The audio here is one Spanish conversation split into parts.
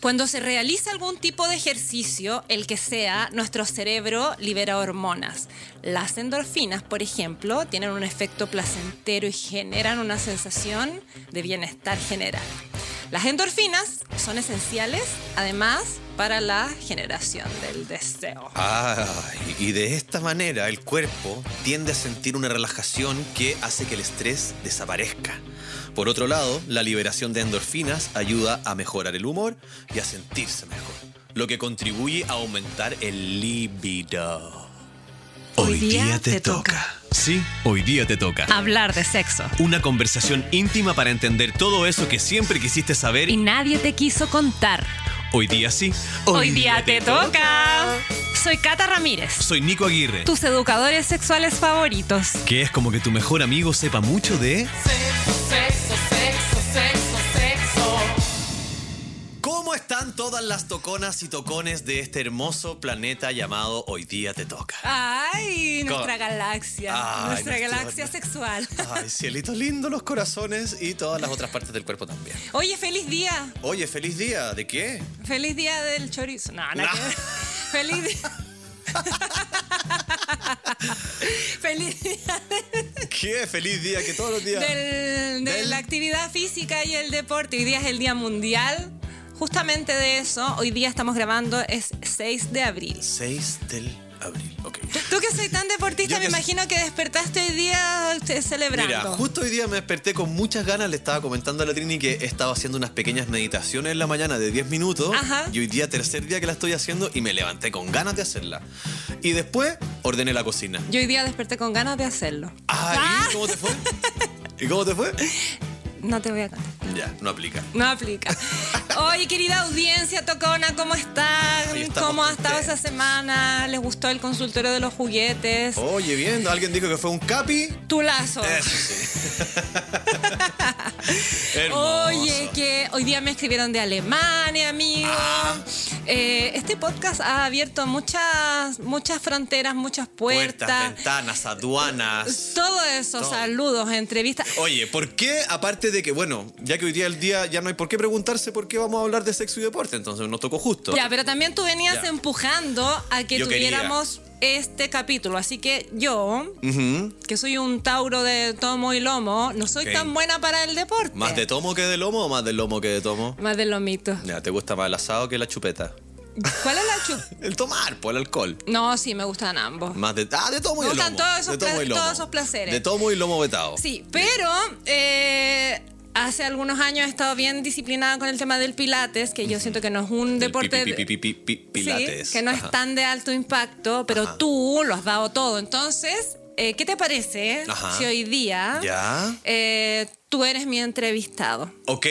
Cuando se realiza algún tipo de ejercicio, el que sea, nuestro cerebro libera hormonas. Las endorfinas, por ejemplo, tienen un efecto placentero y generan una sensación de bienestar general. Las endorfinas son esenciales, además, para la generación del deseo. Ay, y de esta manera el cuerpo tiende a sentir una relajación que hace que el estrés desaparezca. Por otro lado, la liberación de endorfinas ayuda a mejorar el humor y a sentirse mejor, lo que contribuye a aumentar el libido. Hoy día te toca. Sí, hoy día te toca. Hablar de sexo. Una conversación íntima para entender todo eso que siempre quisiste saber Y nadie te quiso contar. hoy día sí. Hoy, día te toca. Soy Cata Ramírez, Soy Nico Aguirre. tus educadores sexuales favoritos. Que es como que tu mejor amigo sepa mucho de... Sexo, sexo, todas las toconas y tocones de este hermoso planeta llamado Hoy día te toca? Ay, ¿Cómo? nuestra galaxia. Ay, nuestra galaxia sexual. Ay, cielito lindo los corazones y todas las otras partes del cuerpo también. Oye, feliz día. Oye, feliz día. ¿De qué? Feliz día del chorizo. No, No. que ver. Feliz día. feliz día ¿Qué? Feliz día que todos los días. del- de Del- la actividad física y el deporte. Hoy día es el Día Mundial. Justamente de eso, hoy día estamos grabando, es 6 de abril. 6 del abril. Ok. Tú que soy tan deportista, Yo me que imagino que despertaste hoy día eh, celebrando. Mira, justo hoy día me desperté con muchas ganas. Le estaba comentando a la Trini que he estado haciendo unas pequeñas meditaciones en la mañana de 10 minutos. Ajá. Y hoy día, tercer día que la estoy haciendo, y me levanté con ganas de hacerla. Y después ordené la cocina. Yo hoy día desperté con ganas de hacerlo. Ah, ¿y cómo te fue? ¿Y cómo te fue? No te voy a contar. Ya, no aplica. No aplica. Oye, querida audiencia tocona, ¿cómo están? ¿Cómo ha estado esa semana? ¿Les gustó el consultorio de los juguetes? Oye, bien, alguien dijo que fue un capi. Tu lazo. Eso sí. Hermoso. Oye, que hoy día me escribieron de Alemania, amigo. Ah. Eh, este podcast ha abierto muchas, muchas fronteras, muchas Puertas, puertas. ventanas, aduanas. todo eso, Todo. saludos, entrevistas. Oye, ¿por qué, aparte de que, bueno, ya que hoy día el día ya no hay por qué preguntarse por qué vamos a hablar de sexo y deporte, entonces nos tocó justo. Ya, pero también tú venías Ya. empujando a que Yo quería. tuviéramos este capítulo. Así que yo, que soy un Tauro de tomo y lomo, no soy tan buena para el deporte. ¿Más de tomo que de lomo o más de lomo que de tomo? Más de lomito. Ya, ¿te gusta más el asado que la chupeta? ¿Cuál es la chup? El tomar, por el alcohol. No, sí, me gustan ambos. Más de, ah, de tomo y Me gustan lomo. todos esos de lomo. todos esos placeres. De tomo y lomo vetado. Sí, pero eh, hace algunos años he estado bien disciplinada con el tema del pilates, que yo siento que no es un deporte... pi- pi- pi- pi- pi- pi- pilates. Sí, que no Ajá. es tan de alto impacto, pero Ajá. tú lo has dado todo. Entonces, eh, ¿qué te parece Ajá. si hoy día Ya. eh, tú eres mi entrevistado? Ok,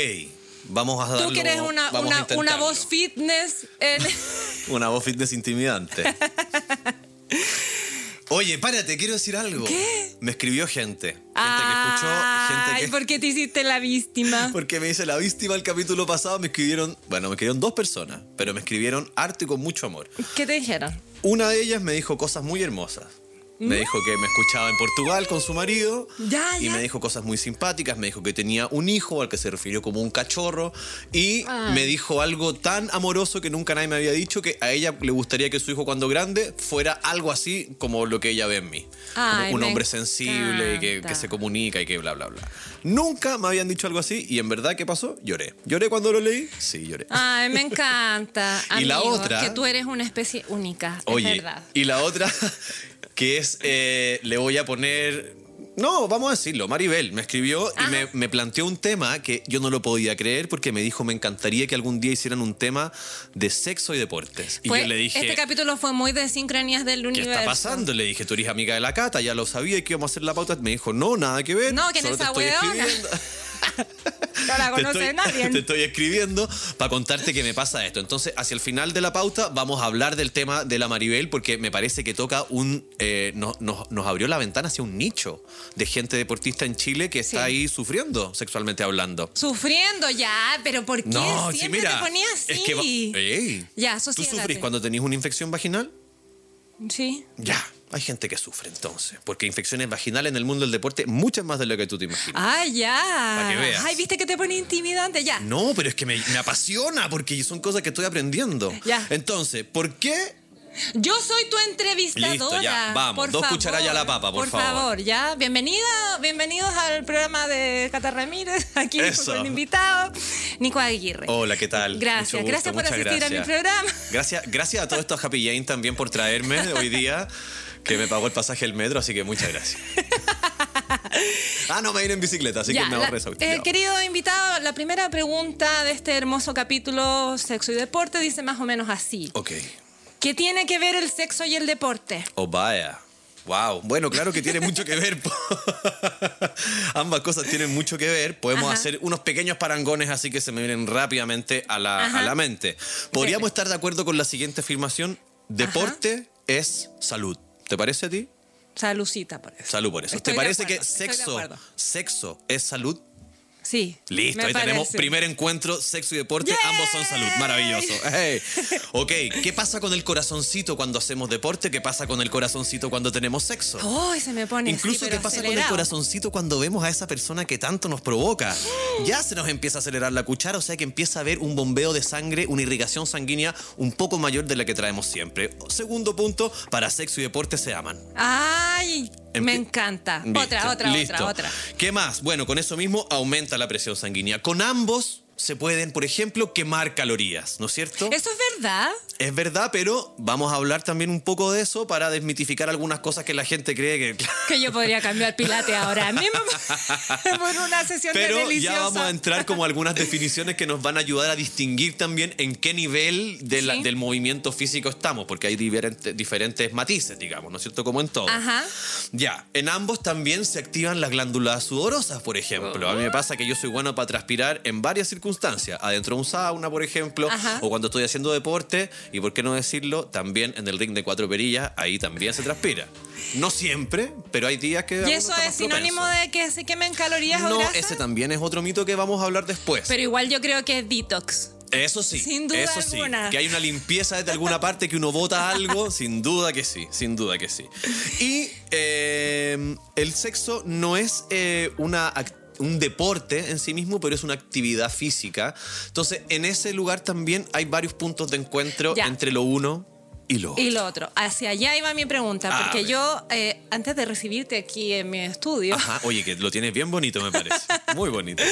vamos a darlo. Tú que eres una, una, una voz fitness. en- Una voz fitness intimidante. Oye, párate, quiero decir algo. ¿Qué? Me escribió gente. Gente que escuchó, gente que. ¿por qué te hiciste la víctima? Porque me dice la víctima el capítulo pasado, me escribieron, bueno, me escribieron dos personas, pero me escribieron harto y con mucho amor. ¿Qué te dijeron? Una de ellas me dijo cosas muy hermosas. Me dijo que me escuchaba en Portugal con su marido. Ya, y ya. me dijo cosas muy simpáticas. Me dijo que tenía un hijo al que se refirió como un cachorro. Y Ah. me dijo algo tan amoroso que nunca nadie me había dicho que a ella le gustaría que su hijo cuando grande fuera algo así como lo que ella ve en mí. Ay, como un hombre sensible y que, que se comunica y que bla, bla, bla. Nunca me habían dicho algo así y en verdad, ¿qué pasó? Lloré. ¿Lloré cuando lo leí? Sí, lloré. Ay, me encanta. Y la amigo, otra- Que tú eres una especie única. Oye, es verdad. y la otra, que es, eh, le voy a poner... No, vamos a decirlo, Maribel me escribió y me, me planteó un tema que yo no lo podía creer porque me dijo, me encantaría que algún día hicieran un tema de sexo y deportes. Y Fue- yo le dije, este capítulo fue muy de sincronías del ¿qué universo. está pasando? Le dije, tú eres amiga de la Cata, ya lo sabía y que íbamos a hacer la pauta. Me dijo, no, nada que ver. No, ¿quién solo es te esa escribiendo". No la te conoce estoy, nadie. te estoy escribiendo para contarte que me pasa esto. Entonces, hacia el final de la pauta vamos a hablar del tema de la Maribel porque me parece que toca un... eh, nos, nos- nos abrió la ventana hacia un nicho de gente deportista en Chile que está Sí. ahí sufriendo sexualmente hablando. Sufriendo ya, pero ¿por qué No, siempre mira. te ponías así? Es que... va- Ey. Ya, ¿Tú sufrís cuando tenés una infección vaginal? Sí. Ya. Hay gente que sufre entonces, porque infecciones vaginales en el mundo del deporte, muchas más de lo que tú te imaginas. Ah, ya. Pa' que veas. Ay, viste que te pone intimidante, ya. No, pero es que me, me apasiona porque son cosas que estoy aprendiendo. Ya. Entonces, ¿por qué Yo soy tu entrevistadora. Listo, ya, vamos, por dos favor, a la papa, por favor. favor, ya. Bienvenida, bienvenidos al programa de Cata Ramírez, aquí Eso. con el invitado, Nico Aguirre. Hola, ¿qué tal? Gracias, gusto, gracias por asistir a mi programa. Gracias, gracias a todo esto a Happy Jane también por traerme hoy día, que me pagó el pasaje del metro, así que muchas gracias. ah, no, me vine en bicicleta, así Ya, que me ahorré esa eh, querido invitado, la primera pregunta de este hermoso capítulo Sexo y Deporte dice más o menos así. Ok. ¿Qué tiene que ver el sexo y el deporte? Oh, vaya. Wow. Bueno, claro que tiene mucho que ver. Ambas cosas tienen mucho que ver. Podemos Ajá. hacer unos pequeños parangones así que se me vienen rápidamente a la, a la mente. Podríamos estar de acuerdo con la siguiente afirmación. Deporte es salud. ¿Te parece a ti? Salucita por eso. Salud por eso. Estoy ¿Te parece que sexo, sexo es salud? Sí. Listo, ahí tenemos primer encuentro, sexo y deporte, ¡Yay! ambos son salud, maravilloso. Hey. Ok, ¿qué pasa con el corazoncito cuando hacemos deporte? ¿Qué pasa con el corazoncito cuando tenemos sexo? Ay, se me pone Incluso qué pasa con el corazoncito cuando vemos a esa persona que tanto nos provoca. Ya se nos empieza a acelerar la cuchara, o sea que empieza a haber un bombeo de sangre, una irrigación sanguínea un poco mayor de la que traemos siempre. Segundo punto, para sexo y deporte se aman. Ay, me encanta. Otra, otra, listo. otra, otra. ¿Qué más? Bueno, con eso mismo aumenta la presión sanguínea. Con ambos se pueden, por ejemplo, quemar calorías, ¿no es cierto? ¿Eso es verdad? Es verdad, pero vamos a hablar también un poco de eso para desmitificar algunas cosas que la gente cree que... Que yo podría cambiar pilate ahora mismo por una sesión de Pero deliciosa. ya vamos a entrar como algunas definiciones que nos van a ayudar a distinguir también en qué nivel de la- Sí. del movimiento físico estamos, porque hay diferentes, diferentes matices, digamos, ¿no es cierto? Como en todo. Ajá. Ya, en ambos también se activan las glándulas sudorosas, por ejemplo. A mí me pasa que yo soy bueno para transpirar en varias circunstancias. Adentro de un sauna, por ejemplo, Ajá. o cuando estoy haciendo deporte, y por qué no decirlo, también en el ring de cuatro perillas, ahí también se transpira. No siempre, pero hay días que... ¿Y eso es sinónimo propenso. de que se quemen calorías o No, grasa? ese también es otro mito que vamos a hablar después. Pero igual yo creo que es detox. Eso sí, Sin duda eso sí. alguna. Que hay una limpieza desde alguna parte que uno bota algo, sin duda que sí, sin duda que sí. Y eh, el sexo no es eh, una ac- un deporte en sí mismo, pero es una actividad física. Entonces, en ese lugar también hay varios puntos de encuentro Ya. entre lo uno y lo otro. Y lo otro, hacia allá iba mi pregunta, A porque yo, eh, antes de recibirte aquí en mi estudio, Ajá, oye, que lo tienes bien bonito, me parece. Muy bonito.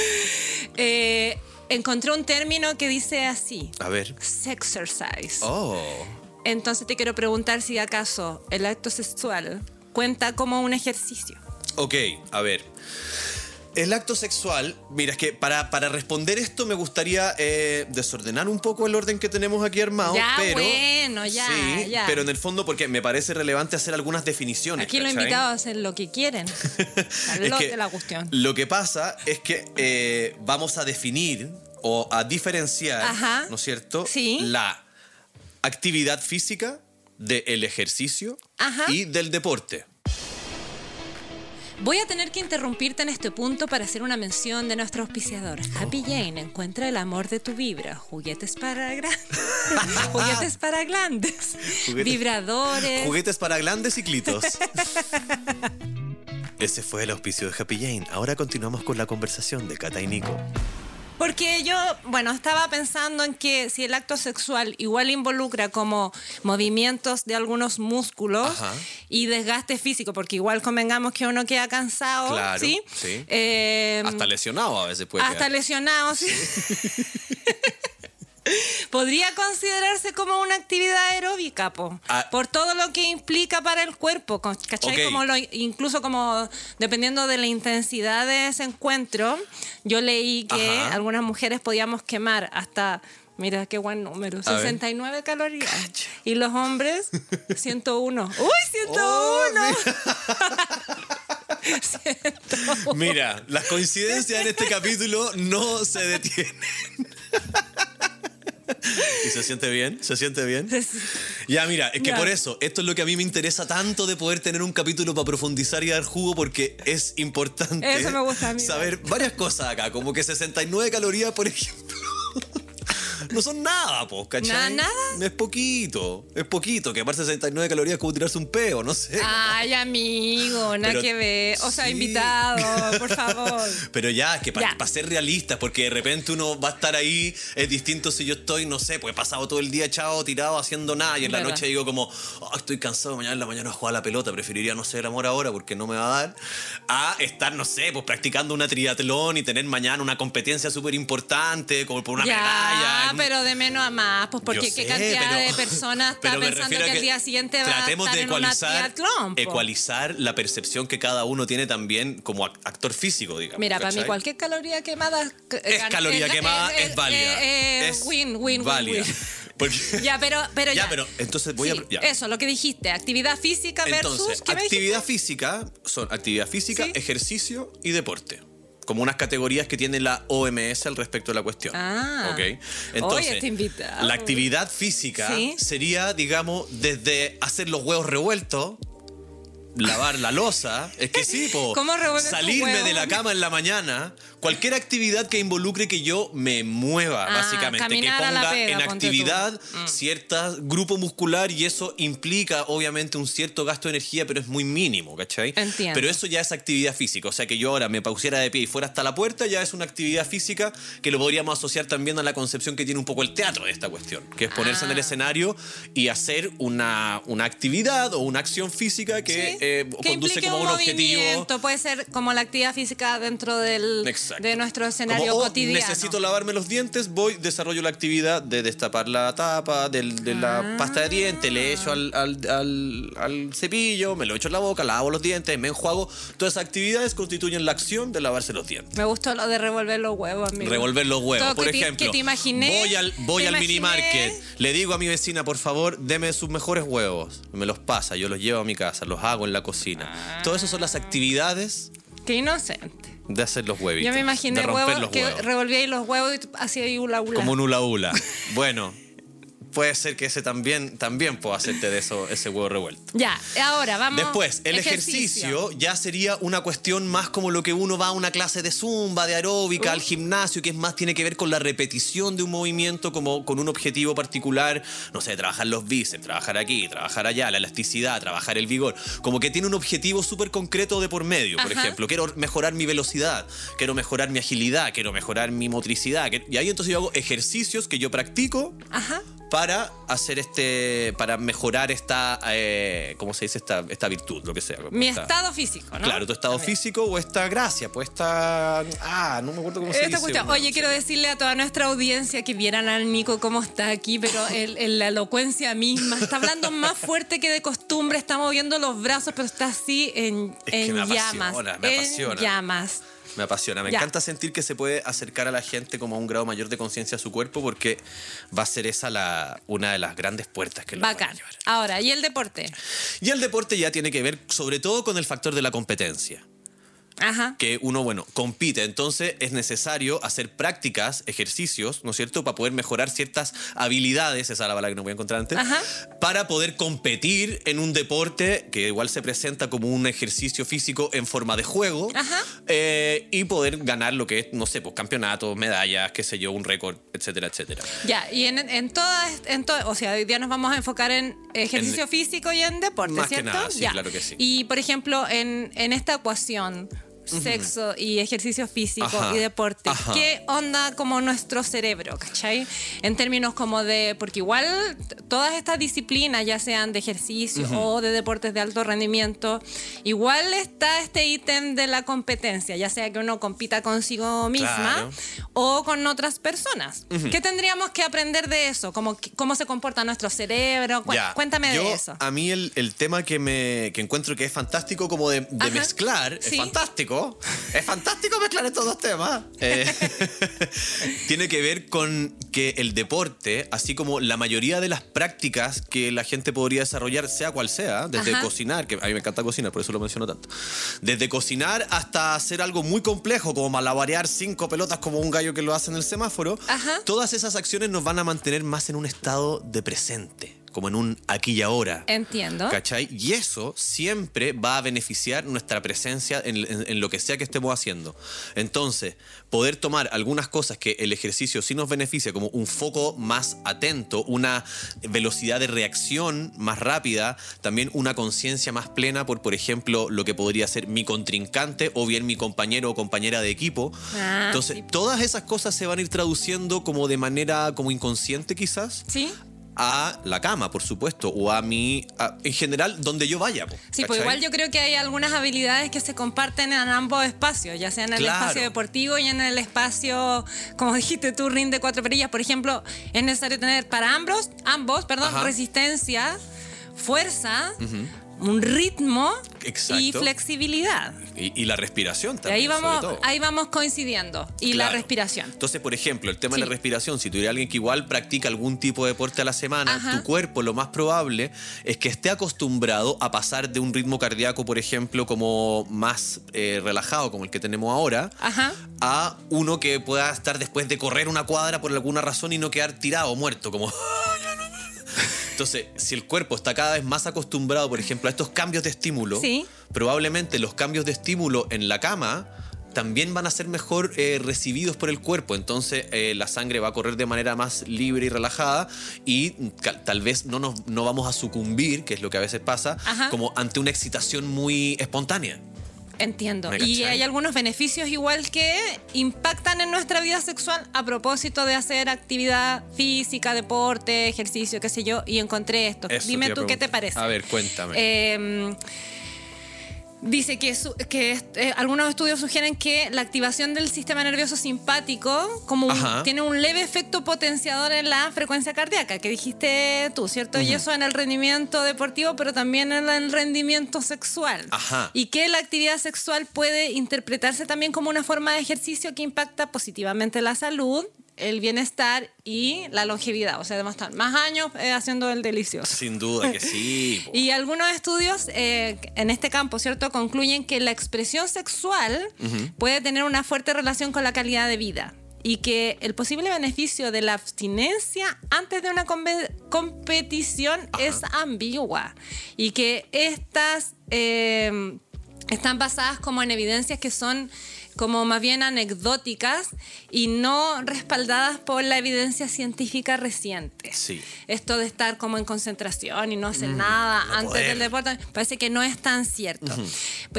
eh, encontré un término que dice así, A ver. sexercise. Oh. Entonces te quiero preguntar si acaso el acto sexual cuenta como un ejercicio. Ok, a ver. El acto sexual, mira, es que para, para responder esto me gustaría eh, desordenar un poco el orden que tenemos aquí armado. Ya, pero, bueno, ya, sí, ya. pero en el fondo porque me parece relevante hacer algunas definiciones. Aquí los ¿cachai? invitados hacen lo que quieren. Es que la cuestión. Lo que pasa es que eh, vamos a definir o a diferenciar, Ajá. ¿no es cierto? Sí. La actividad física del ejercicio Ajá. y del deporte. Voy a tener que interrumpirte en este punto para hacer una mención de nuestro auspiciador. Happy Jane encuentra el amor de tu vibra. Juguetes para grandes. Juguetes para grandes. Juguetes- Vibradores. Juguetes para grandes y clitos. Ese fue el auspicio de Happy Jane. Ahora continuamos con la conversación de Cata y Nico. Porque yo, bueno, estaba pensando en que si el acto sexual igual involucra como movimientos de algunos músculos Ajá. y desgaste físico, porque igual convengamos que uno queda cansado, Claro, ¿sí? sí. Eh, Hasta lesionado a veces puede hasta quedar. lesionado, sí. Podría considerarse como una actividad aeróbica, po, Ah. por todo lo que implica para el cuerpo, ¿cachai? Como lo- incluso como dependiendo de la intensidad de ese encuentro, yo leí que Ajá. algunas mujeres podíamos quemar hasta, mira qué buen número, A ver. 69 calorías. Y los hombres, 101. ¡Uy, 101! Oh, Mira, las coincidencias en este capítulo no se detienen. ¿Y se siente bien? ¿Se siente bien? Ya, mira, es que Ya. por eso, esto es lo que a mí me interesa tanto de poder tener un capítulo para profundizar y dar jugo, porque es importante Eso me gusta a mí. saber varias cosas acá, como que 69 calorías, por ejemplo. no son nada, po, ¿cachai? ¿Nada? Es poquito, es poquito. Que aparte 69 calorías es como tirarse un peo, no sé. Ay, amigo, nada Pero- que ver. O sea, sí. invitado, por favor. Pero ya, que para ser realistas, porque de repente uno va a estar ahí, es distinto si yo estoy, no sé, pues he pasado todo el día echado, tirado, haciendo nada, y en la noche digo como, "Oh, estoy cansado, mañana en la mañana a jugar a la pelota, preferiría no el amor ahora porque no me va a dar, a estar, no sé, pues practicando una triatlón y tener mañana una competencia súper importante, como por una ya, medalla. En- pero de menos a más, pues porque qué cantidad pero- de personas está pensando que, a el día siguiente va a estar de en una ecualizar, ecualizar la percepción que cada uno tiene también como ac- actor físico, digamos. Mira, para mí cualquier caloría quemada es caloría quemada, es válida. eh, eh, es win, win, win, válida. win. Porque- Ya, pero, pero ya. Ya, pero entonces voy a- ya. Eso, lo que dijiste, actividad física versus. Entonces, ¿qué me actividad física son actividad física, Sí. ejercicio y deporte. Como unas categorías que tiene la OMS al respecto de la cuestión. Ah. ¿Ok? Oye, Entonces, este invitado. la actividad física Sí. sería, digamos, desde hacer los huevos revueltos, lavar la losa. Es que sí, po. ¿Cómo revuelves tu Salirme de la cama en la mañana. Cualquier actividad que involucre que yo me mueva, Ah, básicamente. Que ponga pega, en actividad Mm. cierto grupo muscular y eso implica obviamente un cierto gasto de energía, pero es muy mínimo, ¿cachai? Entiendo. Pero eso ya es actividad física, o sea que yo ahora me pausiera de pie y fuera hasta la puerta ya es una actividad física que lo podríamos asociar también a la concepción que tiene un poco el teatro de esta cuestión, que es ponerse en el Ah. escenario y hacer una, una actividad o una acción física que Sí, eh, que conduce como un objetivo. movimiento, puede ser como la actividad física dentro del, Exacto. de nuestro escenario Como, oh, cotidiano. necesito lavarme los dientes, voy, desarrollo la actividad de destapar la tapa del- de la Ah. pasta de dientes, le echo al, al- al- al cepillo, me lo echo en la boca, lavo los dientes, me enjuago. Todas esas actividades constituyen la acción de lavarse los dientes. Me gustó lo de revolver los huevos, amigo. Revolver los huevos, Todo por que te- ejemplo. que te imaginé, Voy al, voy al imaginé. mini market, le digo a mi vecina, por favor, deme sus mejores huevos. Me los pasa, yo los llevo a mi casa, los hago en la cocina. Todas esas son las actividades Qué inocente. de hacer los huevitos. Yo me imaginé de romper huevos, los que huevos. revolvía ahí los huevos y hacía ahí hula hula. Como un hula hula. Bueno, puede ser que ese también, también pueda hacerte de eso, ese huevo revuelto. Ya, ahora vamos. Después, el ejercicio. ya sería una cuestión más como lo que uno va a una clase de zumba, de aeróbica, Uh. al gimnasio, que es más tiene que ver con la repetición de un movimiento como con un objetivo particular, no sé, trabajar los bíceps, trabajar aquí, trabajar allá, la elasticidad, trabajar el vigor, como que tiene un objetivo súper concreto de por medio, por Ajá. ejemplo, quiero mejorar mi velocidad, quiero mejorar mi agilidad, quiero mejorar mi motricidad, y ahí entonces yo hago ejercicios que yo practico Ajá. Para hacer este para mejorar esta eh, cómo se dice esta, esta virtud lo que sea Mi Esta- estado físico, ¿no? claro tu estado También. físico o esta gracia pues esta ah no me acuerdo cómo se Esta dice cuestión. bueno, Oye, quiero decirle a toda nuestra audiencia que vieran al Nico cómo está aquí, pero el- el- la elocuencia misma. Está hablando más fuerte que de costumbre, está moviendo los brazos, pero está así en, Es que me llamas. apasiona, me en apasiona. llamas. Me apasiona me encanta sentir que se puede acercar a la gente como a un grado mayor de conciencia a su cuerpo porque va a ser esa la una de las grandes puertas que lo van a llevar. Ahora, ¿y el deporte? y el deporte ya tiene que ver sobre todo con el factor de la competencia Ajá. que uno, bueno, compite. Entonces es necesario hacer prácticas, ejercicios, ¿no es cierto?, para poder mejorar ciertas habilidades, esa es la palabra que no voy a encontrar antes, Ajá. para poder competir en un deporte que igual se presenta como un ejercicio físico en forma de juego eh, y poder ganar lo que es, no sé, pues campeonatos, medallas, qué sé yo, un récord, etcétera, etcétera. Ya, y en, en todas, en to- o sea, hoy día nos vamos a enfocar en ejercicio En- físico y en deporte, Más que ¿cierto? nada, sí, Ya. claro que sí. Y, por ejemplo, en, en esta ecuación, sexo y ejercicio físico Ajá, y deporte, ajá. ¿qué onda como nuestro cerebro, cachai? En términos como de, porque igual todas estas disciplinas, ya sean de ejercicio o de deportes de alto rendimiento, igual está este ítem de la competencia, ya sea que uno compita consigo misma Claro. o con otras personas. ¿Qué tendríamos que aprender de eso? ¿Cómo, cómo se comporta nuestro cerebro? Cu- Ya, Cuéntame yo, de eso. A mí el, el tema que me que encuentro que es fantástico como de, mezclar, sí. es fantástico. Es fantástico mezclar estos dos temas. Eh, tiene que ver con que el deporte, así como la mayoría de las prácticas que la gente podría desarrollar, sea cual sea, desde Ajá. cocinar, que a mí me encanta cocinar, por eso lo menciono tanto. Desde cocinar hasta hacer algo muy complejo, como malabarear cinco pelotas como un gallo que lo hace en el semáforo, Ajá. todas esas acciones nos van a mantener más en un estado de presente. Como en un aquí y ahora. Entiendo. ¿Cachai? Y eso siempre va a beneficiar nuestra presencia en, en- en lo que sea que estemos haciendo. Entonces, poder tomar algunas cosas que el ejercicio sí nos beneficia, como un foco más atento, una velocidad de reacción más rápida, también una conciencia más plena por, por ejemplo, lo que podría ser mi contrincante o bien mi compañero o compañera de equipo. Ah, Entonces, sí. todas esas cosas se van a ir traduciendo como de manera como inconsciente quizás ¿Sí? A la cama, por supuesto, o a mi, a- en general, donde yo vaya. po, Sí, pues ¿cachai? igual yo creo que hay algunas habilidades que se comparten en ambos espacios, ya sea en el Claro. espacio deportivo y en el espacio, como dijiste tú, ring de cuatro perillas. Por ejemplo, es necesario tener para ambos, ambos, perdón, Ajá. resistencia, fuerza, un ritmo y flexibilidad. Y, y la respiración Y también. ahí vamos, sobre todo. ahí vamos coincidiendo. Y la respiración. Entonces, por ejemplo, el tema Sí. de la respiración, si tuviera alguien que igual practica algún tipo de deporte a la semana, Ajá. tu cuerpo lo más probable es que esté acostumbrado a pasar de un ritmo cardíaco, por ejemplo, como más eh, relajado, como el que tenemos ahora, Ajá. a uno que pueda estar después de correr una cuadra por alguna razón y no quedar tirado, muerto, como... Entonces, si el cuerpo está cada vez más acostumbrado, por ejemplo, a estos cambios de estímulo, Sí. probablemente los cambios de estímulo en la cama también van a ser mejor eh, recibidos por el cuerpo. Entonces, eh, la sangre va a correr de manera más libre y relajada y tal vez no, nos, no vamos a sucumbir, que es lo que a veces pasa, Ajá. como ante una excitación muy espontánea. Entiendo. ¿Me Y hay algunos beneficios igual que impactan en nuestra vida sexual a propósito de hacer actividad física, deporte, ejercicio, qué sé yo, y encontré esto. Eso Dime tú qué te parece. A ver, cuéntame. Eh, dice que, su- que eh, algunos estudios sugieren que la activación del sistema nervioso simpático como un- Ajá. tiene un leve efecto potenciador en la frecuencia cardíaca, que dijiste tú, ¿cierto? Y eso en el rendimiento deportivo, pero también en el rendimiento sexual. Ajá. Y que la actividad sexual puede interpretarse también como una forma de ejercicio que impacta positivamente la salud, el bienestar y la longevidad. O sea, debemos estar más años eh, haciendo el delicioso. Sin duda que sí. Y algunos estudios eh, en este campo, ¿cierto?, concluyen que la expresión sexual puede tener una fuerte relación con la calidad de vida y que el posible beneficio de la abstinencia antes de una competición es ambigua y que estas eh, están basadas como en evidencias que son como más bien anecdóticas y no respaldadas por la evidencia científica reciente Sí. esto de estar como en concentración y no hacer nada no antes poder. del deporte, parece que no es tan cierto.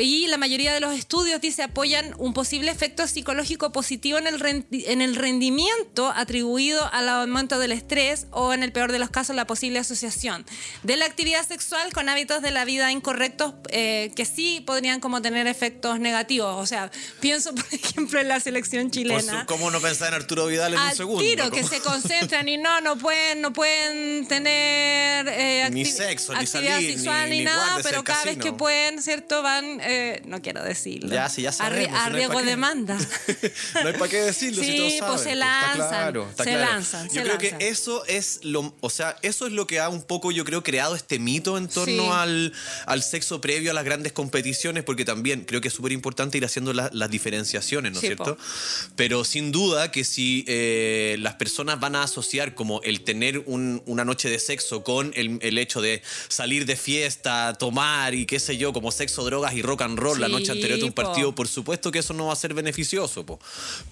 Y la mayoría de los estudios, dice, apoyan un posible efecto psicológico positivo en el, en el rendimiento atribuido al aumento del estrés o, en el peor de los casos, la posible asociación de la actividad sexual con hábitos de la vida incorrectos eh, que sí podrían como tener efectos negativos. O sea, pienso, por ejemplo, en la selección chilena ¿Cómo no pensar en Arturo Vidal en un al segundo? tiro que se concentran y no no pueden no pueden tener eh, Ni sexo, ni actividad salir, sexual ni- ni, ni nada pero cada vez que pueden cierto van eh, no quiero decirlo Ya, sí, ya sabemos, si a no riesgo de qué. demanda no hay para qué decirlo si Sí, todos pues se Está lanzan, claro, está se claro. lanzan, Yo se creo lanzan. que eso es lo, o sea, eso es lo que ha un poco, yo creo, creado este mito en torno Sí. al, al sexo previo a las grandes competiciones, porque también creo que es súper importante ir haciendo la- las diferenciaciones, ¿no es Sí, cierto? po. Pero sin duda que si eh, las personas van a asociar como el tener un- una noche de sexo con el, el hecho de salir de fiesta, tomar y qué sé yo, como sexo, drogas y rock and roll la noche anterior de un po. partido, por supuesto que eso no va a ser beneficioso, po.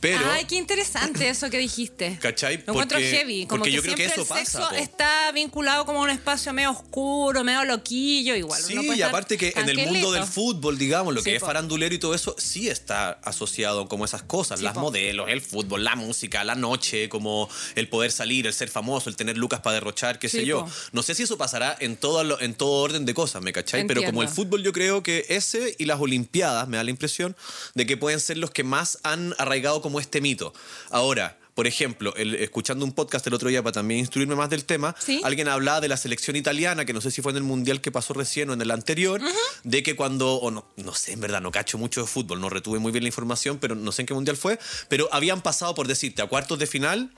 Pero... Ay, qué interesante eso que dijiste. ¿Cachai? Lo encuentro Porque- heavy. Como porque que yo creo que eso el pasa, sexo po. está vinculado como a un espacio medio oscuro, medio loquillo, igual. Sí, y aparte que en el mundo del fútbol, digamos, lo Sí, que es farandulero y todo eso, sí está asociado como esas cosas, Sí, las po. modelos, el fútbol, la música, la noche, como el poder salir, el ser famoso, el tener lucas para derrochar, qué sé yo. po. No sé si eso pasará en todo, lo- en todo orden de cosas, ¿me cachai? Pero como el fútbol yo creo que ese y las Olimpiadas me da la impresión de que pueden ser los que más han arraigado como este mito. Ahora... Por ejemplo, el- escuchando un podcast el otro día para también instruirme más del tema, Sí. alguien hablaba de la selección italiana, que no sé si fue en el mundial que pasó recién o en el anterior, de que cuando, o no, no sé, en verdad, no cacho mucho de fútbol, no retuve muy bien la información, pero no sé en qué mundial fue, pero habían pasado, por decirte, a cuartos de final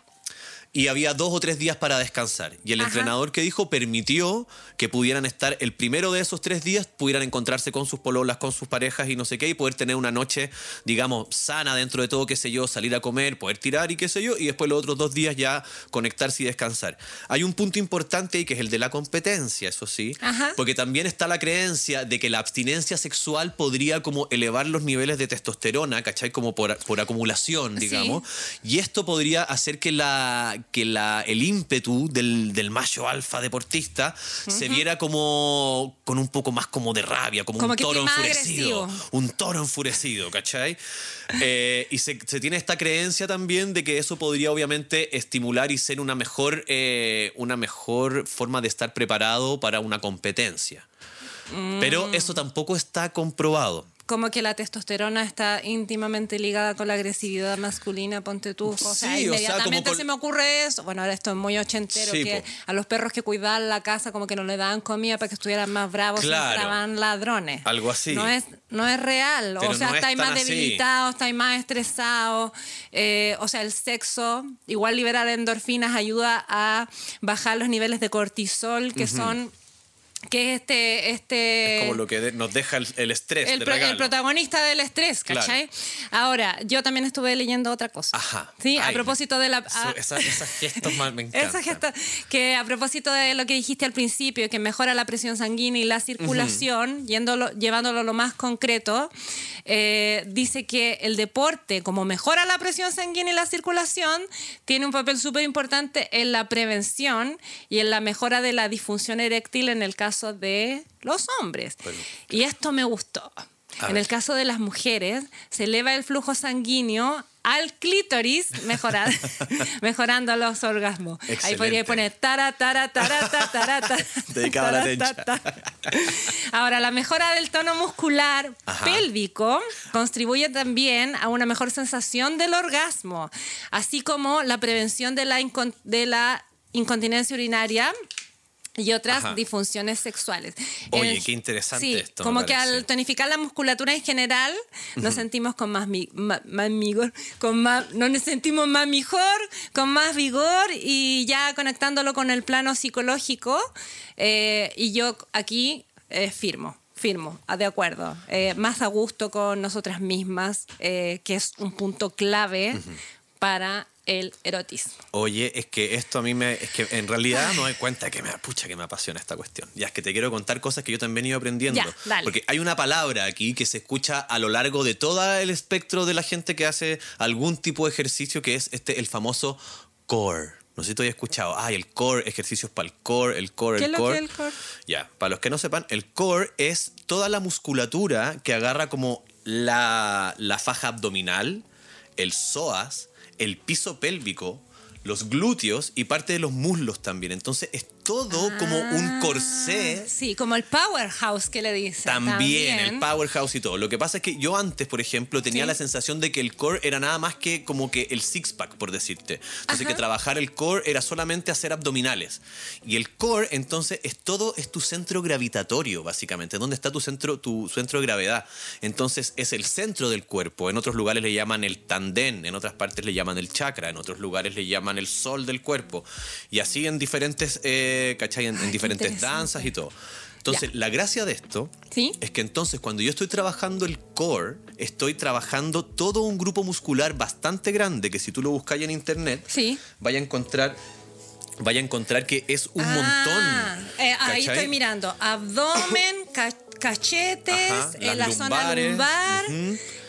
y había dos o tres días para descansar. Y el Ajá. entrenador que dijo permitió que pudieran estar el primero de esos tres días, pudieran encontrarse con sus pololas, con sus parejas y no sé qué, y poder tener una noche, digamos, sana dentro de todo, qué sé yo, salir a comer, poder tirar y qué sé yo, y después los otros dos días ya conectarse y descansar. Hay un punto importante ahí que es el de la competencia, eso sí, Ajá. porque también está la creencia de que la abstinencia sexual podría como elevar los niveles de testosterona, ¿cachai? Como por, por acumulación, Sí. digamos. Y esto podría hacer que, la, que la, el ímpetu del, del macho alfa deportista se viera como con un poco más como de rabia, como, Como un toro enfurecido. agresivo. Un toro enfurecido, ¿cachai? Eh, y se, se tiene esta creencia también de que eso podría obviamente estimular y ser una mejor, eh, una mejor forma de estar preparado para una competencia. Pero Mm. eso tampoco está comprobado. Como que la testosterona está íntimamente ligada con la agresividad masculina, ponte tú. O sea, Sí, o sea, como inmediatamente con- se me ocurre eso. Bueno, ahora esto es muy ochentero, Sí, que po. a los perros que cuidaban la casa como que no le daban comida para que estuvieran más bravos y Claro. entraban ladrones. Algo así. No es, no es real. Pero o sea, no es estáis más así. debilitados, estáis más estresados. Eh, o sea, el sexo, igual liberar endorfinas ayuda a bajar los niveles de cortisol, que son... Que es este, este Es como lo que de- nos deja el, el estrés el, de pro- el protagonista del estrés, Claro. ¿cachai? Ahora, yo también estuve leyendo otra cosa. Ajá. Sí, a Ay, propósito de la... A- esa- esos gestos más me encantan. esa gesta- que a propósito de lo que dijiste al principio, que mejora la presión sanguínea y la circulación, yéndolo, llevándolo a lo más concreto, eh, dice que el deporte, como mejora la presión sanguínea y la circulación, tiene un papel súper importante en la prevención y en la mejora de la disfunción eréctil en el caso de los hombres. Bueno. Y esto me gustó. A en ver. el caso de las mujeres, se eleva el flujo sanguíneo al clítoris, mejorar- mejorando los orgasmos. Ahí podría poner tara, tara, tara, ta, tara, a la tara, tencha. ta, ta. Ahora, la mejora del tono muscular Ajá. pélvico contribuye también a una mejor sensación del orgasmo, así como la prevención de la, de la incontinencia urinaria y otras Ajá. disfunciones sexuales. Oye, qué interesante sí, esto, Como que al tonificar la musculatura en general, nos sentimos con más, mi- ma- más vigor, con más, no nos sentimos más mejor, con más vigor y ya conectándolo con el plano psicológico. eh, y yo aquí eh, firmo. Firmo, de acuerdo. Eh, más a gusto con nosotras mismas, eh, que es un punto clave para el erotismo. Oye, es que esto a mí me. Es que en realidad me doy cuenta que me pucha que me apasiona esta cuestión. Ya es que te quiero contar cosas que yo también he ido aprendiendo. Ya, dale. Porque hay una palabra aquí que se escucha a lo largo de todo el espectro de la gente que hace algún tipo de ejercicio que es este el famoso core. No sé si tú has escuchado. Ah, el core, ejercicios para el core, el core, ¿Qué el es lo core. que es el core? Ya, para los que no sepan, el core es toda la musculatura que agarra como la, la faja abdominal, el psoas, el piso pélvico, los glúteos y parte de los muslos también. Entonces es todo como un corsé. Ah, Sí, como el powerhouse que le dicen. También, el powerhouse y todo. Lo que pasa es que yo antes, por ejemplo, tenía Sí. la sensación de que el core era nada más que como que el six-pack, por decirte. Entonces, Ajá. que trabajar el core era solamente hacer abdominales. Y el core, entonces, es todo, es tu centro gravitatorio, básicamente. ¿Dónde está tu centro, tu centro de gravedad? Entonces, es el centro del cuerpo. En otros lugares le llaman el tandén, en otras partes le llaman el chakra, en otros lugares le llaman el sol del cuerpo. Y así en diferentes, eh, ¿cachai? En, diferentes danzas y todo. Entonces, Ya. la gracia de esto Sí. es que entonces cuando yo estoy trabajando el core, estoy trabajando todo un grupo muscular bastante grande que si tú lo buscas en internet, Sí. vaya a encontrar vaya a encontrar que es un Ah, montón. eh, ahí estoy mirando. Abdomen, ca- cachetes, Ajá, eh, la zona lumbar.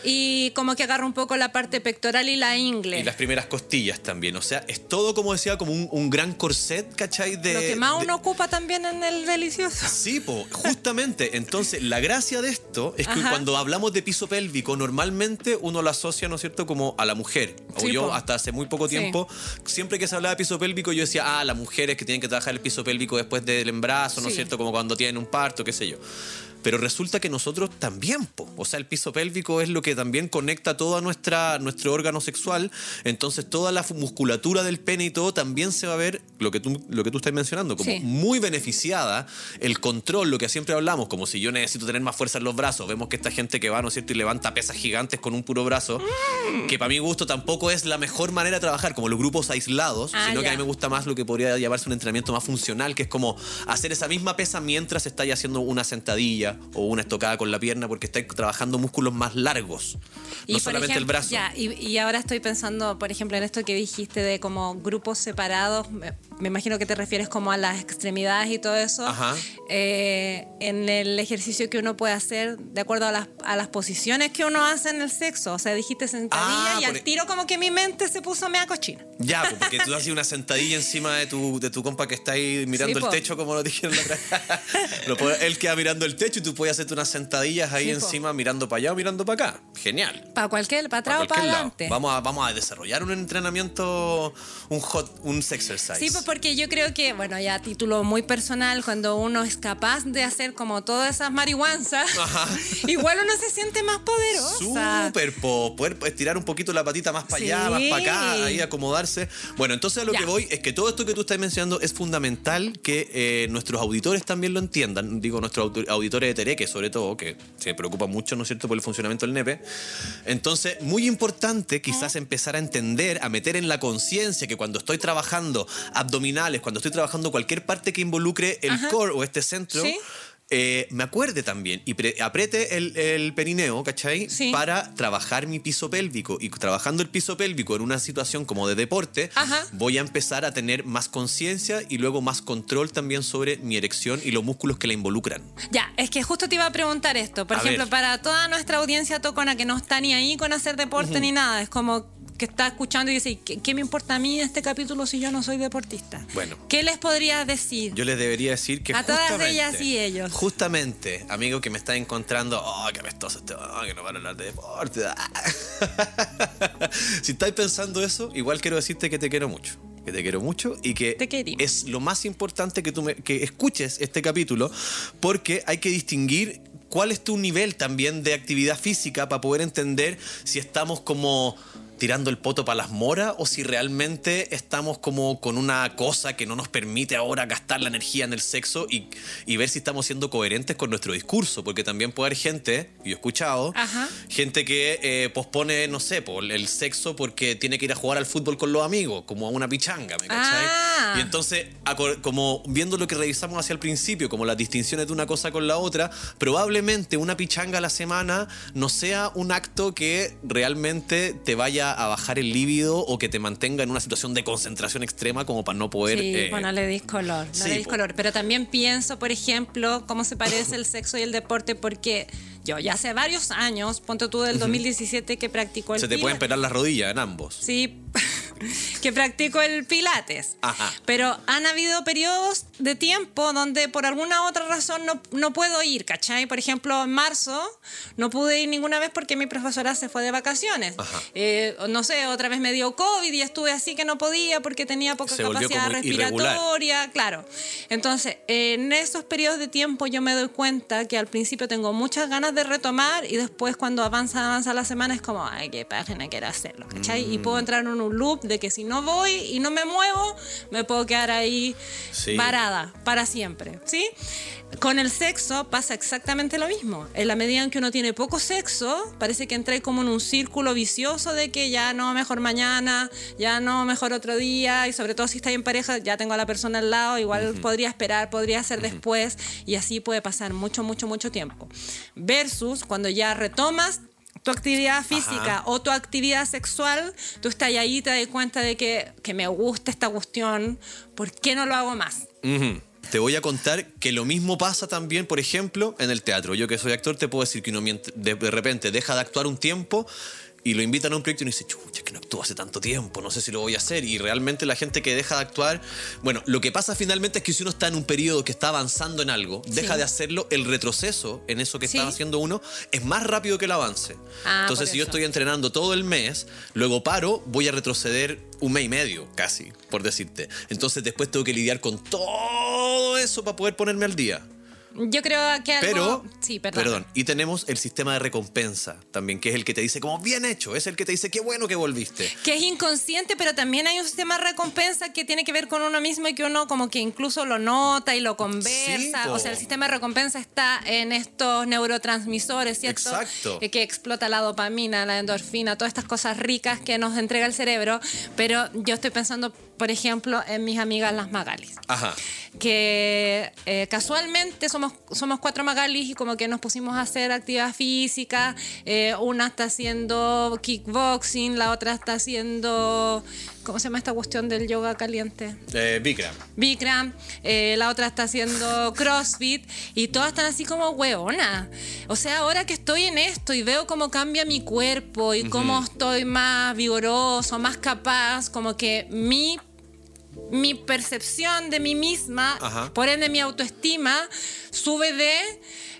Y como que agarra un poco la parte pectoral y la ingle. Y las primeras costillas también. O sea, es todo, como decía, como un, un gran corset, ¿cachai? De, Lo que más de- uno ocupa también en el delicioso. Sí, po, justamente. Entonces, la gracia de esto es que Ajá. cuando hablamos de piso pélvico, normalmente uno lo asocia, ¿no es cierto?, como a la mujer. O Sí, yo, po. hasta hace muy poco Sí. tiempo, siempre que se hablaba de piso pélvico, yo decía, ah, las mujeres que tienen que trabajar el piso pélvico después del embarazo, ¿no es Sí. cierto?, como cuando tienen un parto, qué sé yo. Pero resulta que nosotros también, po. O sea, el piso pélvico es lo que que también conecta todo nuestra, nuestro órgano sexual. Entonces toda la musculatura del pene y todo también se va a ver, lo que tú, lo que tú estás mencionando, como Sí. muy beneficiada. El control, lo que siempre hablamos, como si yo necesito tener más fuerza en los brazos. Vemos que esta gente que va, ¿no es cierto?, y levanta pesas gigantes con un puro brazo, Mm. que para mi gusto tampoco es la mejor manera de trabajar, como los grupos aislados, Ah, sino que a mí me gusta más lo que podría llamarse un entrenamiento más funcional, que es como hacer esa misma pesa mientras estáis haciendo una sentadilla o una estocada con la pierna, porque estáis trabajando músculos más largos, no por solamente el ejemplo, brazo. Ya, y, y ahora estoy pensando, por ejemplo, en esto que dijiste de como grupos separados. Me, imagino que te refieres como a las extremidades y todo eso. Eh, en el ejercicio que uno puede hacer de acuerdo a las, a las posiciones que uno hace en el sexo. O sea, dijiste sentadilla Ah, y al tiro como que mi mente se puso mea cochina. Ya, pues, porque tú haces una sentadilla encima de tu, de tu compa que está ahí mirando Sí, el techo, como lo dijeron la otra Él queda mirando el techo y tú puedes hacerte unas sentadillas ahí Sí, po. encima, mirando para allá o mirando para acá. Genial. Para cualquier, para atrás o para cualquier lado. adelante. Vamos a, vamos a desarrollar un entrenamiento, un hot, un sex exercise. Sí, pues porque yo creo que, bueno, ya a título muy personal, cuando uno es capaz de hacer como todas esas marihuanzas, Ajá. igual uno se siente más poderosa. Súper, po, poder estirar un poquito la patita más para allá, más Sí. para acá, ahí acomodarse. Bueno, entonces a lo Ya. que voy es que todo esto que tú estás mencionando es fundamental que eh, nuestros auditores también lo entiendan. Digo, nuestros auditores de Tereque, sobre todo, que se preocupan mucho, ¿no es cierto?, por el funcionamiento del nepe. Entonces, muy importante quizás empezar a entender, a meter en la conciencia que cuando estoy trabajando abdominales, cuando estoy trabajando cualquier parte que involucre el Ajá. core o este centro, Sí. eh, me acuerde también y apriete el, el perineo, ¿cachai? Sí. Para trabajar mi piso pélvico. Y trabajando el piso pélvico en una situación como de deporte, Ajá. voy a empezar a tener más conciencia y luego más control también sobre mi erección y los músculos que la involucran. Ya, es que justo te iba a preguntar esto. Por A ejemplo, ver. para toda nuestra audiencia tocona que no está ni ahí con hacer deporte ni nada, es como que está escuchando y dice, ¿qué, qué me importa a mí en este capítulo si yo no soy deportista? Bueno. ¿Qué les podrías decir? Yo les debería decir que A todas ellas y ellos. Justamente, amigo que me está encontrando, oh, qué apestoso este, oh, que no van a hablar de deporte. si estáis pensando eso, igual quiero decirte que te quiero mucho. Que te quiero mucho y que Te es lo más importante que tú me- que escuches este capítulo porque hay que distinguir cuál es tu nivel también de actividad física para poder entender si estamos como tirando el poto para las moras o si realmente estamos como con una cosa que no nos permite ahora gastar la energía en el sexo y, y ver si estamos siendo coherentes con nuestro discurso, porque también puede haber gente, y yo he escuchado, Ajá. gente que eh, pospone, no sé, por el sexo porque tiene que ir a jugar al fútbol con los amigos, como a una pichanga, ¿me cachai? Ah. Y entonces, como viendo lo que revisamos hacia el principio, como las distinciones de una cosa con la otra, probablemente una pichanga a la semana no sea un acto que realmente te vaya a bajar el líbido o que te mantenga en una situación de concentración extrema como para no poder... Sí, eh, bueno, le dis color, no sí, le dis color. Pero también pienso, por ejemplo, cómo se parece el sexo y el deporte, porque yo ya hace varios años, ponte tú del 2017 que practico el se te pueden pelar las rodillas en ambos. Sí, que practico el pilates. Ajá. Pero han habido periodos de tiempo donde por alguna otra razón no, no puedo ir, ¿cachai? Por ejemplo, en marzo no pude ir ninguna vez porque mi profesora se fue de vacaciones. Eh, no sé, otra vez me dio COVID y estuve así que no podía porque tenía poca Se capacidad como irregular. respiratoria, claro. Entonces, en esos periodos de tiempo yo me doy cuenta que al principio tengo muchas ganas de retomar y después cuando avanza, avanza la semana es como, ay, qué página quiero hacerlo, ¿cachai? Y Mm. puedo entrar en un loop de que si no voy y no me muevo, me puedo quedar ahí Sí. parada para siempre, ¿sí? Con el sexo pasa exactamente lo mismo. En la medida en que uno tiene poco sexo, parece que entra como en un círculo vicioso de que ya no, mejor mañana, ya no, mejor otro día, y sobre todo si está en pareja, ya tengo a la persona al lado, igual podría esperar, podría ser después, y así puede pasar mucho, mucho, mucho tiempo. Versus cuando ya retomas tu actividad física o tu actividad sexual, tú estás ahí y te das cuenta de que, que me gusta esta cuestión, ¿por qué no lo hago más? Te voy a contar que lo mismo pasa también, por ejemplo, en el teatro. Yo que soy actor te puedo decir que uno de repente deja de actuar un tiempo y lo invitan a un proyecto y uno dice, chucha, que no actúo hace tanto tiempo, no sé si lo voy a hacer. Y realmente la gente que deja de actuar, bueno, lo que pasa finalmente es que si uno está en un periodo que está avanzando en algo, deja Sí. de hacerlo, el retroceso en eso que Sí. está haciendo uno es más rápido que el avance. Ah, Entonces, si yo estoy entrenando todo el mes, luego paro, voy a retroceder un mes y medio, casi, por decirte. Entonces después tengo que lidiar con todo eso para poder ponerme al día. Yo creo que algo... Pero, Sí, perdón. y tenemos el sistema de recompensa también, que es el que te dice como bien hecho, es el que te dice qué bueno que volviste. Que es inconsciente, pero también hay un sistema de recompensa que tiene que ver con uno mismo y que uno como que incluso lo nota y lo conversa. Sí, o sea, el sistema de recompensa está en estos neurotransmisores, ¿cierto? Exacto. Eh, Que explota la dopamina, la endorfina, todas estas cosas ricas que nos entrega el cerebro. Pero yo estoy pensando, por ejemplo, en mis amigas las Magalis. Ajá. que eh, casualmente somos, somos cuatro Magalis y como que nos pusimos a hacer actividad física. Eh, una está haciendo kickboxing, la otra está haciendo, ¿cómo se llama esta cuestión del yoga caliente? Eh, Bikram. Bikram, eh, la otra está haciendo CrossFit y todas están así como hueona. O sea, ahora que estoy en esto y veo cómo cambia mi cuerpo y cómo estoy más vigoroso, más capaz, como que mi mi percepción de mí misma, Ajá. por ende mi autoestima, sube de,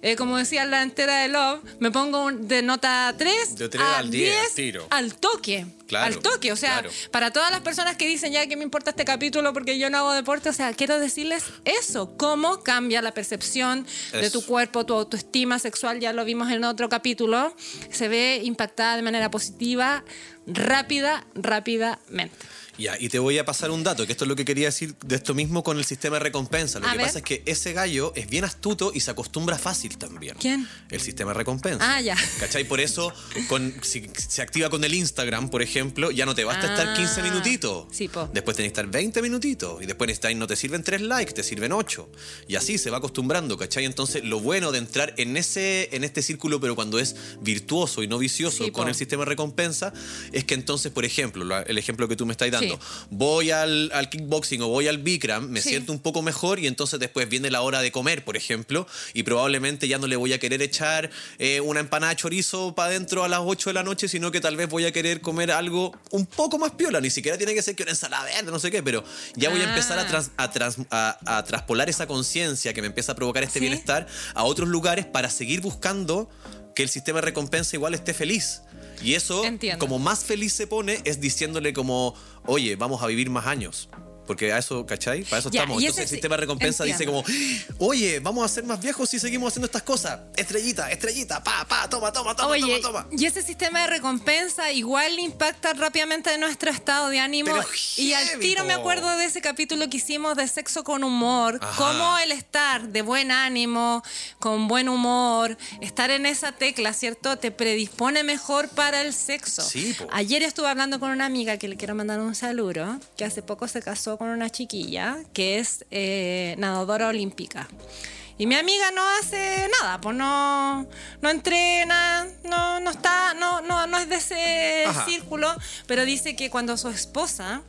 eh, como decía la entera de Love, me pongo un- de nota 3 De tres a al 10, 10 tiro. al toque. Claro, al toque, o sea, claro. para todas las personas que dicen ya que me importa este capítulo porque yo no hago deporte, o sea, quiero decirles eso, cómo cambia la percepción de tu cuerpo, tu autoestima sexual, ya lo vimos en otro capítulo, se ve impactada de manera positiva, rápida, rápidamente. Ya, y te voy a pasar un dato, que esto es lo que quería decir de esto mismo con el sistema de recompensa. Lo A que ver. pasa es que ese gallo es bien astuto y se acostumbra fácil también. ¿Quién? El sistema de recompensa. Ah, ya. ¿Cachai? Por eso, con, si se activa con el Instagram, por ejemplo, ya no te basta estar 15 Ah, minutitos. sí, po. Después tenés que estar 20 minutitos. Y después necesitas- no te sirven 3 likes, te sirven 8. Y así se va acostumbrando, ¿cachai? Entonces, lo bueno de entrar en, ese, en este círculo, pero cuando es virtuoso y no vicioso Sí, con po. el sistema de recompensa, es que entonces, por ejemplo, el ejemplo que tú me estás dando, Sí. Voy al, al kickboxing o voy al Bikram, me Sí. siento un poco mejor y entonces después viene la hora de comer, por ejemplo, y probablemente ya no le voy a querer echar eh, una empanada de chorizo para adentro a las 8 de la noche, sino que tal vez voy a querer comer algo un poco más piola, ni siquiera tiene que ser que una ensalada verde, no sé qué, pero ya voy a empezar a, Ah. trans- a, trans- a- a traspolar esa conciencia que me empieza a provocar este Sí. bienestar a otros lugares para seguir buscando que el sistema de recompensa igual esté feliz. Y eso, Entiendo. como más feliz se pone, es diciéndole como, oye, vamos a vivir más años. Porque a eso, ¿cachai? Para eso Ya, estamos. Entonces el sistema de recompensa dice como, oye, vamos a ser más viejos si seguimos haciendo estas cosas. Estrellita, estrellita, pa, pa, toma, toma, toma, Oye, toma, toma. y ese sistema de recompensa igual impacta rápidamente en nuestro estado de ánimo. Pero y al tiro me acuerdo de ese capítulo que hicimos de sexo con humor, Ajá. cómo el estar de buen ánimo, con buen humor, estar en esa tecla, ¿cierto? Te predispone mejor para el sexo. Sí, po. Ayer estuve hablando con una amiga que le quiero mandar un saludo, que hace poco se casó con una chiquilla que es eh, nadadora olímpica. Y mi amiga no hace nada, pues no, no entrena, no, no está, no, no, no es de ese Ajá. círculo, pero dice que cuando su esposa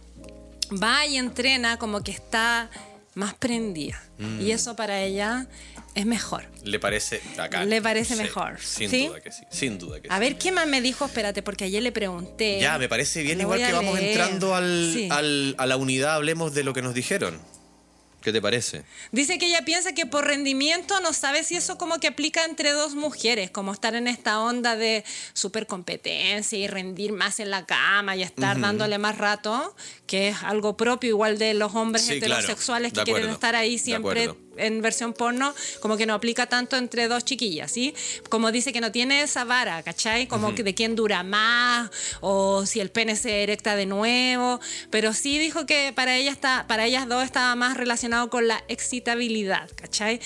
va y entrena, como que está más prendida. Mm. Y eso para ella es mejor. Le parece bacán. Le parece Sí, mejor, Sin ¿sí? duda que sí. Sin duda que A sí. ver, ¿qué más me dijo? Espérate, porque ayer le pregunté. Ya, me parece bien igual que vamos entrando al, al- a la unidad, hablemos de lo que nos dijeron. ¿Qué te parece? Dice que ella piensa que por rendimiento no sabe si eso como que aplica entre dos mujeres, como estar en esta onda de supercompetencia y rendir más en la cama y estar dándole más rato, que es algo propio igual de los hombres Sí, claro. heterosexuales que quieren estar ahí siempre. En versión porno, como que no aplica tanto entre dos chiquillas, ¿sí? Como dice que no tiene esa vara, ¿cachai? Como que de quién dura más o si el pene se erecta de nuevo, pero sí dijo que para ella está, para ellas dos estaba más relacionado con la excitabilidad, ¿cachai?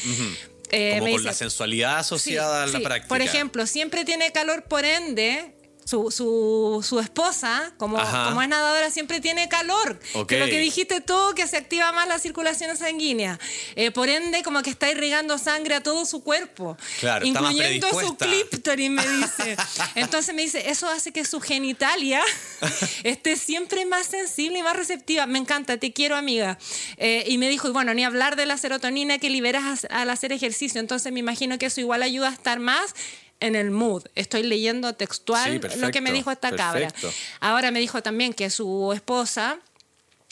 Eh, Como me con dice- la sensualidad asociada Sí, a la sí. práctica. Por ejemplo, siempre tiene calor, por ende, su, su, su esposa, como, Ajá. como es nadadora, siempre tiene calor. Ok. Que lo que dijiste tú, que se activa más la circulación sanguínea. Eh, por ende, como que está irrigando sangre a todo su cuerpo. Claro, está más incluyendo su clíptoris, me dice. Entonces me dice, eso hace que su genitalia esté siempre más sensible y más receptiva. Me encanta, te quiero, amiga. Eh, y me dijo, y bueno, ni hablar de la serotonina que liberas al hacer ejercicio. Entonces me imagino que eso igual ayuda a estar más en el mood. Estoy leyendo textual Sí, lo que me dijo esta cabra. Ahora me dijo también que su esposa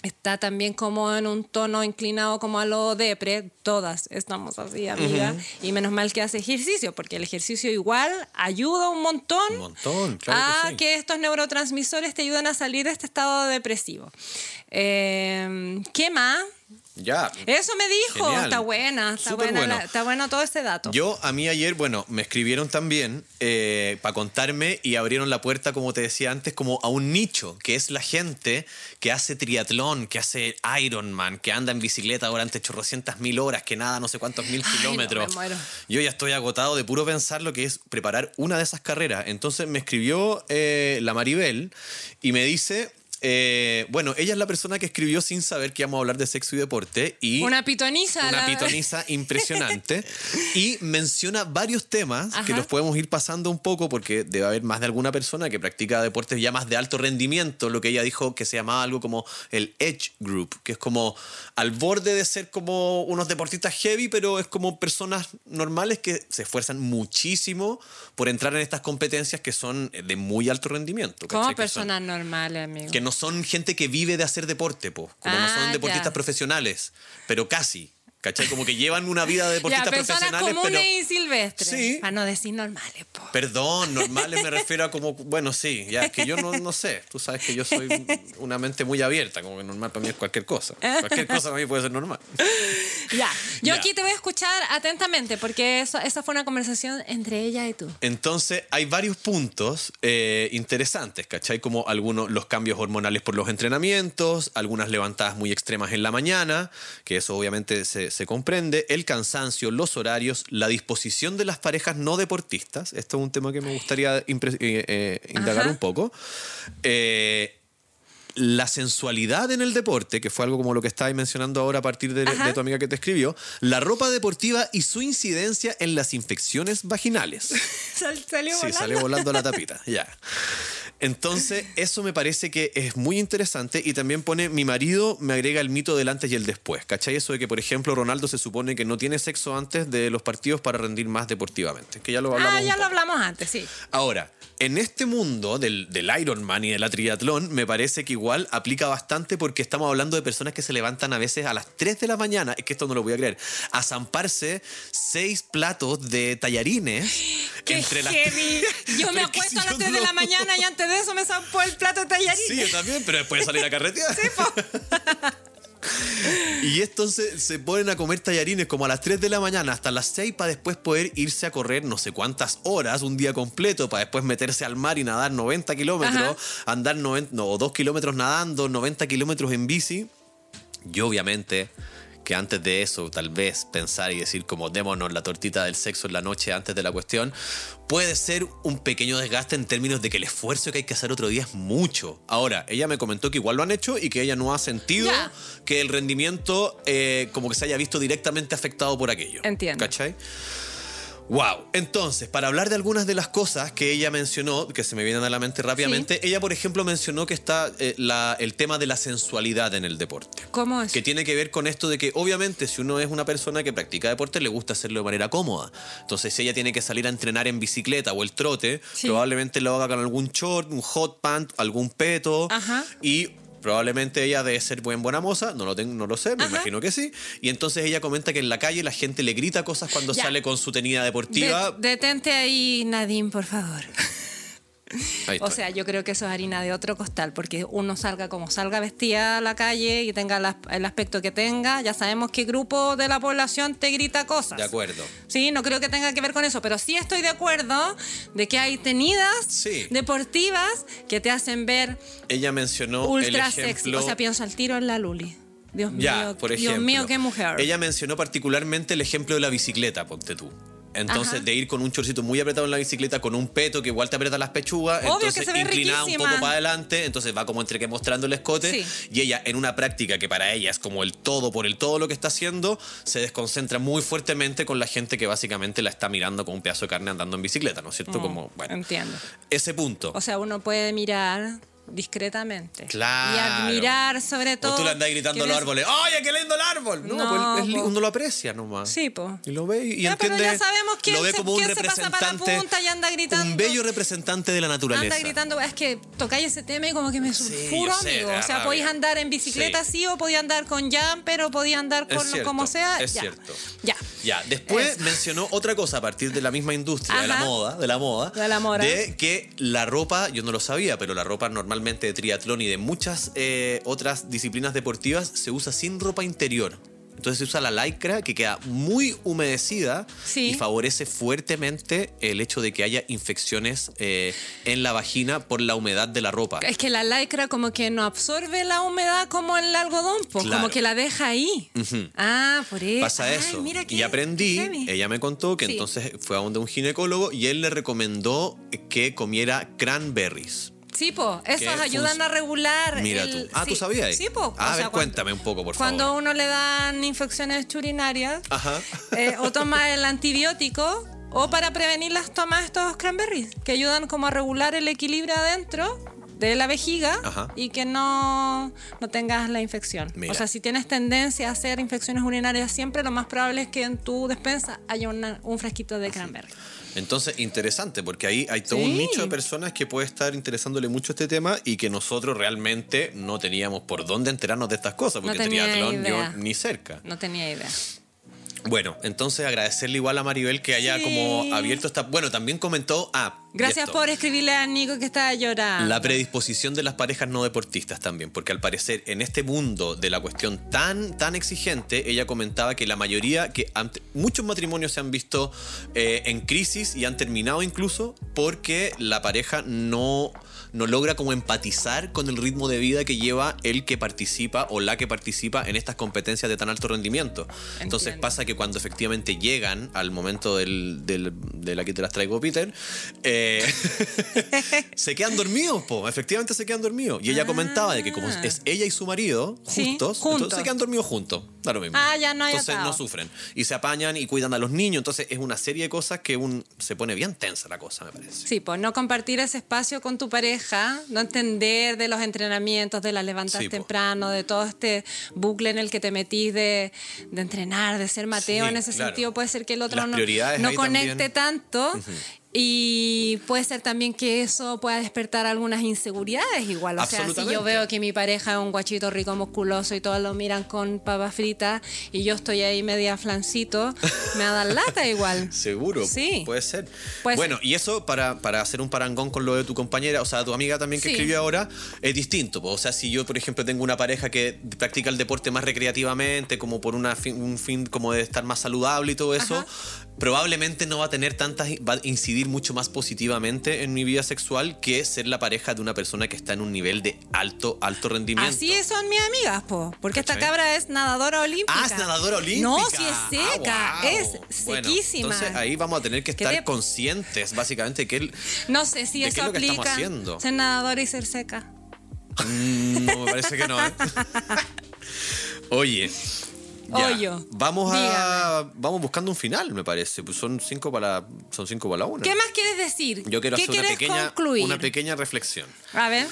está también como en un tono inclinado como a lo depre. Todas estamos así, amiga. Y menos mal que hace ejercicio, porque el ejercicio igual ayuda un montón, Un montón, claro a que sí. que estos neurotransmisores te ayudan a salir de este estado depresivo. Eh, ¿Qué más? Ya. Eso me dijo. Genial. Está buena, está Súper buena, bueno. la- está bueno todo ese dato. Yo, a mí ayer, bueno, me escribieron también para contarme y abrieron la puerta, como te decía antes, como a un nicho, que es la gente que hace triatlón, que hace Ironman, que anda en bicicleta durante chorrocientas mil horas, que nada no sé cuántos mil Ay, no, kilómetros. me muero. Yo ya estoy agotado de puro pensar lo que es preparar una de esas carreras. Entonces me escribió eh, la Maribel y me dice... eh, bueno, ella es la persona que escribió sin saber que íbamos a hablar de sexo y deporte y Una pitoniza. una la- pitoniza impresionante y menciona varios temas que los podemos ir pasando un poco porque debe haber más de alguna persona que practica deportes ya más de alto rendimiento, lo que ella dijo que se llamaba algo como el Edge Group, que es como al borde de ser como unos deportistas heavy, pero es como personas normales que se esfuerzan muchísimo por entrar en estas competencias que son de muy alto rendimiento. Como personas normales, amigo. que no son gente que vive de hacer deporte, po. como no Ah, son ya. deportistas profesionales, pero casi. ¿Cachai? Como que llevan una vida de ya, deportistas personas profesionales, comunes pero. y silvestres. Sí. Para no decir normales, po. Perdón, normales me refiero a como. Bueno, sí, ya es que yo no, no sé. Tú sabes que yo soy una mente muy abierta, como que normal para mí es cualquier cosa. Cualquier cosa para mí puede ser normal. Ya, yo Ya. aquí te voy a escuchar atentamente porque eso, esa fue una conversación entre ella y tú. Entonces, hay varios puntos eh, interesantes, ¿cachai? Como algunos, los cambios hormonales por los entrenamientos, algunas levantadas muy extremas en la mañana, que eso obviamente se, se comprende, el cansancio, los horarios, la disposición de las parejas no deportistas. Esto es un tema que me gustaría eh, eh, indagar Ajá. un poco. Eh, la sensualidad en el deporte, que fue algo como lo que estabas mencionando ahora a partir de, tu amiga que te escribió, la ropa deportiva y su incidencia en las infecciones vaginales. Sal- salió Sí, volando. salió volando la tapita, ya. Entonces, eso me parece que es muy interesante y también pone, mi marido me agrega el mito del antes y el después, ¿cachai? Eso de que, por ejemplo, Ronaldo se supone que no tiene sexo antes de los partidos para rendir más deportivamente, que ya lo hablamos. Ah, ya lo hablamos antes, sí. Ahora, en este mundo del, del Ironman y de la triatlón, me parece que igual aplica bastante porque estamos hablando de personas que se levantan a veces a las 3 de la mañana, es que esto no lo voy a creer, a zamparse seis platos de tallarines ¡Qué entre las! Yo me acuesto a las yo 3 de la mañana y antes de eso me zampó el plato de tallarín. Sí, yo también, pero después de salir a carretear. Y entonces se ponen a comer tallarines como a las 3 de la mañana hasta las 6 para después poder irse a correr no sé cuántas horas, un día completo, para después meterse al mar y nadar 90 kilómetros, andar 90, no, 2 kilómetros nadando, 90 kilómetros en bici. Y obviamente que antes de eso, tal vez pensar y decir como démonos la tortita del sexo en la noche antes de la cuestión, puede ser un pequeño desgaste en términos de que el esfuerzo que hay que hacer otro día es mucho. Ahora, ella me comentó que igual lo han hecho y que ella no ha sentido que el rendimiento eh, como que se haya visto directamente afectado por aquello. Entiendo. ¿Cachai? Wow. Entonces, para hablar de algunas de las cosas que ella mencionó, que se me vienen a la mente rápidamente, ella, por ejemplo, mencionó que está eh, la- el tema de la sensualidad en el deporte. ¿Cómo es? Que tiene que ver con esto de que, obviamente, si uno es una persona que practica deporte, le gusta hacerlo de manera cómoda. Entonces, si ella tiene que salir a entrenar en bicicleta o el trote, Sí. probablemente lo haga con algún short, un hot pant, algún peto. Ajá. Y probablemente ella debe ser buen buena moza, no lo, tengo, no lo sé, me Ajá. imagino que sí. Y entonces ella comenta que en la calle la gente le grita cosas cuando Ya. sale con su tenida deportiva. De- detente ahí, Nadine, por favor. O sea, yo creo que eso es harina de otro costal, porque uno salga como salga vestida a la calle y tenga el aspecto que tenga, ya sabemos qué grupo de la población te grita cosas. de acuerdo. Sí, no creo que tenga que ver con eso, pero sí estoy de acuerdo de que hay tenidas Sí. deportivas que te hacen ver Ella mencionó ultra el sexy. ejemplo. O sea, pienso al tiro en la Luli. Dios Ya, mío, por ejemplo. Dios mío, qué mujer. Ella mencionó particularmente el ejemplo de la bicicleta, ponte tú. Entonces, Ajá. de ir con un chorcito muy apretado en la bicicleta, con un peto que igual te aprieta las pechugas, Obvio que entonces se ve inclinada un poco para adelante, entonces va como entre que mostrando el escote. Sí. Y ella, en una práctica que para ella es como el todo por el todo lo que está haciendo, se desconcentra muy fuertemente con la gente que básicamente la está mirando con un pedazo de carne andando en bicicleta, ¿no es cierto? Como, bueno, Entiendo. ese punto. O sea, uno puede mirar discretamente. Claro. Y admirar sobre todo. o tú le andás gritando a los árboles, ¡Oye, qué lindo el árbol! No, No, pues es uno lo aprecia nomás. Sí, po. Y lo ve y, Ya, pero entiende. ya sabemos quién lo ve se- como un se pasa para la representante. punta y anda gritando. Un bello representante de la naturaleza. Anda gritando, es que tocáis ese tema y como que me sulfuro, amigo. O sea, podéis andar en bicicleta Sí. sí, o podía andar con jumper o podía andar con lo- cierto, como sea. es ya. cierto. Ya. Ya, después mencionó otra cosa a partir de la misma industria de la moda, de la moda, De la moda. de que la ropa, yo no lo sabía, pero la ropa normalmente de triatlón y de muchas eh, otras disciplinas deportivas se usa sin ropa interior. Entonces se usa la lycra que queda muy humedecida Sí. y favorece fuertemente el hecho de que haya infecciones eh, en la vagina por la humedad de la ropa. Es que la lycra como que no absorbe la humedad como el algodón, pues, Claro. como que la deja ahí. Ujú. Ah, por eso. Pasa Ay, eso. mira qué- y aprendí, qué ella me contó que Sí. entonces fue a donde un ginecólogo y él le recomendó que comiera cranberries. Sí, po, esos ayudan a regular. Mira el- tú. Ah, ¿tú sí. sabías? Sí, po. Ah, a ver, cuéntame un poco, por Cuando favor. uno le dan infecciones urinarias, eh, o toma el antibiótico, o para prevenirlas toma estos cranberries, que ayudan como a regular el equilibrio adentro de la vejiga Ajá. y que no, no tengas la infección. Mira. O sea, si tienes tendencia a hacer infecciones urinarias siempre, lo más probable es que en tu despensa haya una- un frasquito de cranberry. Entonces, interesante, porque ahí hay todo Sí. un nicho de personas que puede estar interesándole mucho este tema y que nosotros realmente no teníamos por dónde enterarnos de estas cosas, porque tenía triatlón yo ni cerca. No tenía idea. Bueno, entonces agradecerle igual a Maribel que haya Sí. como abierto esta... Bueno, también comentó... Ah, Gracias esto. por escribirle a Nico que estaba llorando. La predisposición de las parejas no deportistas también, porque al parecer en este mundo de la cuestión tan, tan exigente, ella comentaba que la mayoría, que ante- muchos matrimonios se han visto eh, en crisis y han terminado incluso porque la pareja no, no logra como empatizar con el ritmo de vida que lleva el que participa o la que participa en estas competencias de tan alto rendimiento. Entonces pasa que cuando efectivamente llegan al momento del, del- de la que te las traigo, Peter, eh, se quedan dormidos, po. Efectivamente se quedan dormidos. Y ella comentaba de que como es ella y su marido Sí, juntos, juntos. entonces se quedan dormidos juntos. Da lo mismo. Ah, ya no hay Entonces atado. no sufren. Y se apañan y cuidan a los niños. Entonces es una serie de cosas que un, se pone bien tensa la cosa, me parece. Sí, pues no compartir ese espacio con tu pareja, no entender de los entrenamientos, de la levantar Sí, po. temprano, de todo este bucle en el que te metís de, de entrenar, de ser Mateo. Sí, en ese claro. sentido puede ser que el otro Las no, no conecte también. tanto. Y puede ser también que eso pueda despertar algunas inseguridades igual. O sea, si yo veo que mi pareja es un guachito rico, musculoso y todos lo miran con papas fritas y yo estoy ahí media flancito, me va a dar lata igual. Seguro, Sí. puede ser. Puede bueno, y eso para, para hacer un parangón con lo de tu compañera, o sea, tu amiga también que Sí. escribió ahora, es distinto. O sea, si yo, por ejemplo, tengo una pareja que practica el deporte más recreativamente, como por una fin- un fin como de estar más saludable y todo eso. Probablemente no va a tener tantas, va a incidir mucho más positivamente en mi vida sexual que ser la pareja de una persona que está en un nivel de alto, alto rendimiento. Así son mis amigas, po, porque esta cabra es nadadora olímpica. Ah, es nadadora olímpica. No, sí es seca, Ah, wow. es Bueno, sequísima. entonces ahí vamos a tener que ¿Qué estar te- conscientes, básicamente, que él. No sé si ¿De qué eso es lo que estamos aplica. haciendo? Ser nadadora y ser seca. Mm, no, me parece que no. ¿eh? Oye. Ya, Hoyo. Vamos a. Vamos buscando un final, me parece. Pues son cinco para son cinco para la una. ¿Qué más quieres decir? Yo quiero ¿Qué hacer una pequeña, concluir? una pequeña reflexión. A ver.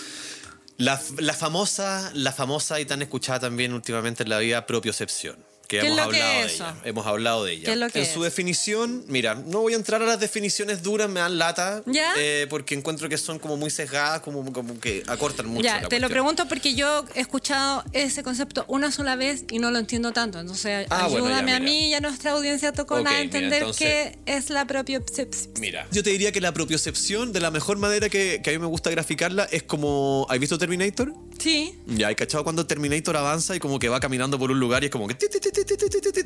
La, la famosa, la famosa y tan escuchada también últimamente en la vida propiocepción. Que ¿Qué es hemos que hablado es de eso? ella. Hemos hablado de ella. ¿Qué es lo que en es? su definición, mira, no voy a entrar a las definiciones duras, me dan lata. ¿Ya? eh, porque encuentro que son como muy sesgadas, como, como que acortan mucho. ya, la te lo pregunto porque yo he escuchado ese concepto una sola vez y no lo entiendo tanto. Entonces, Ah, bueno, ya, ayúdame a mí y a nuestra audiencia tocona Ok, a mira, entender entonces- qué es la propiocepción. Mira, yo te diría que la propiocepción, de la mejor manera que, que a mí me gusta graficarla, es como. ¿Has visto Terminator? Sí. Ya, hay cachado cuando Terminator avanza y como que va caminando por un lugar y es como que.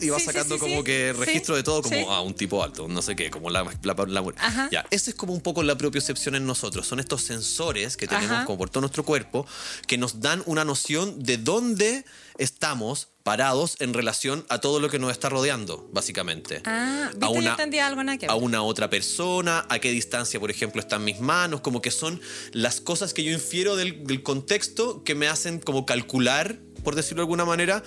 Y va sacando como que registro de todo, como a un tipo alto, no sé qué, como la. la, la ya, esa es como un poco la propiocepción en nosotros. Son estos sensores que tenemos como por todo nuestro cuerpo que nos dan una noción de dónde estamos parados en relación a todo lo que nos está rodeando, básicamente. Ah, a una, entendía algo que a una otra persona, a qué distancia, por ejemplo, están mis manos, como que son las cosas que yo infiero del, del contexto que me hacen como calcular, por decirlo de alguna manera,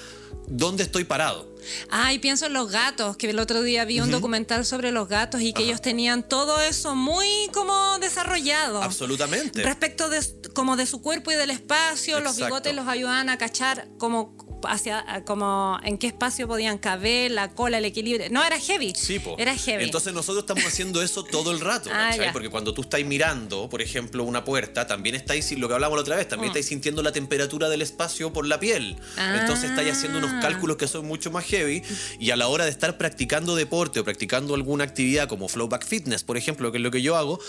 dónde estoy parado. Ah, y pienso en los gatos, que el otro día vi un documental sobre los gatos y que ellos tenían todo eso muy como desarrollado. Absolutamente. Respecto de, como de su cuerpo y del espacio, los bigotes los ayudaban a cachar como hacia como en qué espacio podían caber, la cola, el equilibrio. No, era heavy. Sí, po. Era heavy. Entonces nosotros estamos haciendo eso todo el rato, Ah. Porque cuando tú estás mirando, por ejemplo, una puerta, también estáis, lo que hablamos la otra vez, también Mm. estáis sintiendo la temperatura del espacio por la piel. Entonces estáis haciendo unos Ah. cálculos que son mucho más heavy y a la hora de estar practicando deporte o practicando alguna actividad como Flowback Fitness, por ejemplo, que es lo que yo hago,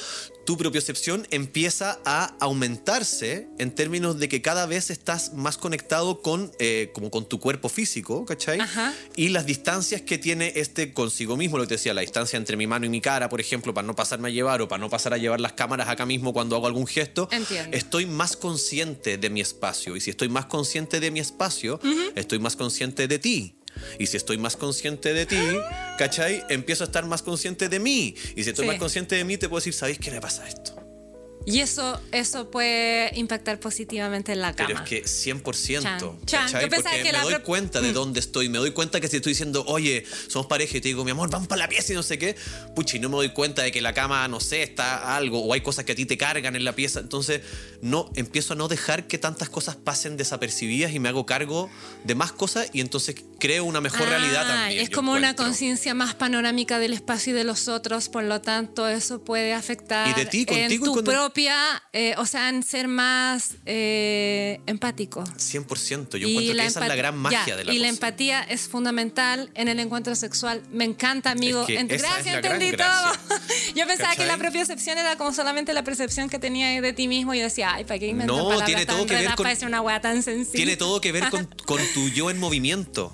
tu propiocepción empieza a aumentarse en términos de que cada vez estás más conectado con, eh, como como con tu cuerpo físico, ¿cachai? Ajá. Y las distancias que tiene este consigo mismo, lo que te decía, la distancia entre mi mano y mi cara, por ejemplo, para no pasarme a llevar o para no pasar a llevar las cámaras acá mismo cuando hago algún gesto, Entiendo. estoy más consciente de mi espacio. Y si estoy más consciente de mi espacio, estoy más consciente de ti. Y si estoy más consciente de ti, ¿cachai? Empiezo a estar más consciente de mí. Y si estoy Sí. más consciente de mí, te puedo decir, ¿sabéis qué me pasa esto? Y eso, eso puede impactar positivamente en la cama. Pero es que 100%. Chan, chan. Yo pensaba Porque que me la doy cuenta de dónde estoy. Me doy cuenta que si estoy diciendo, oye, somos pareja y te digo, mi amor, vamos para la pieza y no sé qué. Puchi, no me doy cuenta de que la cama, no sé, está algo o hay cosas que a ti te cargan en la pieza. Entonces, no, empiezo a no dejar que tantas cosas pasen desapercibidas y me hago cargo de más cosas y entonces creo una mejor realidad Ah, también. Es como una conciencia más panorámica del espacio y de los otros, por lo tanto eso puede afectar Y de ti, en contigo y tu propia, eh, o sea, en ser más eh, empático. 100%. Yo encuentro que esa es la gran magia ya, de la Y la empatía es fundamental en el encuentro sexual. Me encanta, amigo. Es que Ent- Gracias, entendí todo. Yo pensaba que la propiocepción era como solamente la percepción que tenía de ti mismo y yo decía, ay, ¿para qué inventar No, palabras tiene tan todo que ver con- una tan sencilla? Tiene todo que ver con, con tu yo en movimiento.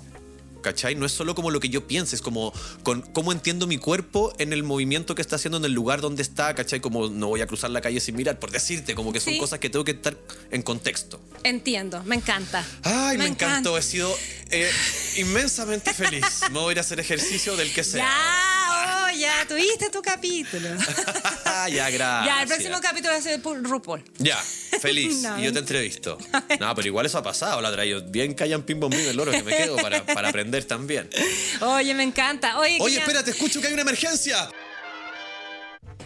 ¿Cachai? No es solo como lo que yo piense, es como con cómo entiendo mi cuerpo en el movimiento que está haciendo en el lugar donde está, ¿cachai? Como no voy a cruzar la calle sin mirar, por decirte, como que son Sí. cosas que tengo que estar en contexto. Entiendo, me encanta. Ay, me, encanta. encantó, he sido eh, inmensamente feliz. Me voy a ir a hacer ejercicio del que sea. Ya, oh, ya, tuviste tu capítulo. ya, gracias. Ya, el próximo capítulo va a ser RuPaul. Ya, feliz. No, y yo te entrevisto. No, pero igual eso ha pasado, la traigo. Bien callan pim bom el loro que me quedo para, para aprender también. Oye, me encanta. Oye, Oye, quería- espérate, escucho que hay una emergencia.